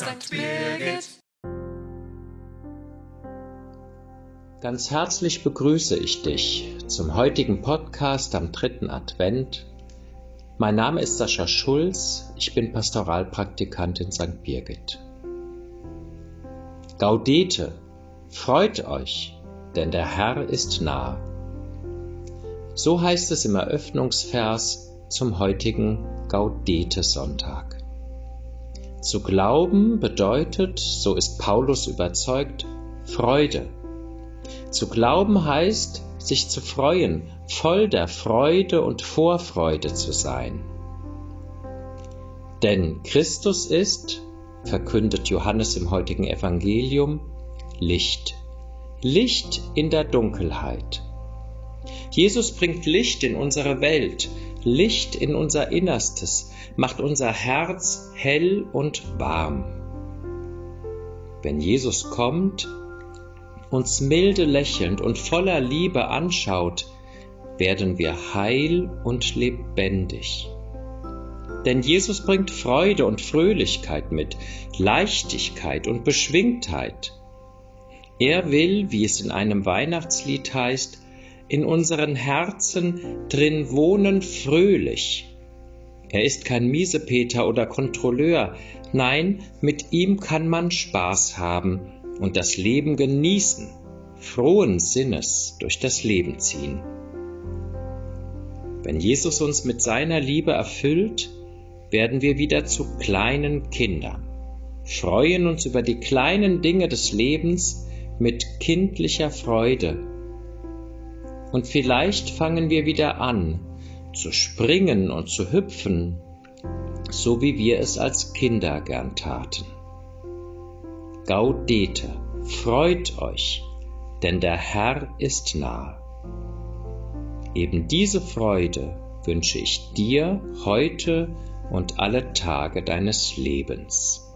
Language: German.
St. Birgit. Ganz herzlich begrüße ich dich zum heutigen Podcast am dritten Advent. Mein Name ist Sascha Schulz, ich bin Pastoralpraktikant in St. Birgit. Gaudete, freut euch, denn der Herr ist nah. So heißt es im Eröffnungsvers zum heutigen Gaudete-Sonntag. Zu glauben bedeutet, so ist Paulus überzeugt, Freude. Zu glauben heißt, sich zu freuen, voll der Freude und Vorfreude zu sein. Denn Christus ist, verkündet Johannes im heutigen Evangelium, Licht. Licht in der Dunkelheit. Jesus bringt Licht in unsere Welt, Licht in unser Innerstes, macht unser Herz hell und warm. Wenn Jesus kommt, uns milde lächelnd und voller Liebe anschaut, werden wir heil und lebendig. Denn Jesus bringt Freude und Fröhlichkeit mit, Leichtigkeit und Beschwingtheit. Er will, wie es in einem Weihnachtslied heißt, in unseren Herzen drin wohnen fröhlich. Er ist kein Miesepeter oder Kontrolleur, nein, mit ihm kann man Spaß haben und das Leben genießen, frohen Sinnes durch das Leben ziehen. Wenn Jesus uns mit seiner Liebe erfüllt, werden wir wieder zu kleinen Kindern, freuen uns über die kleinen Dinge des Lebens mit kindlicher Freude und vielleicht fangen wir wieder an, zu springen und zu hüpfen, so wie wir es als Kinder gern taten. Gaudete, freut euch, denn der Herr ist nah. Eben diese Freude wünsche ich dir heute und alle Tage deines Lebens.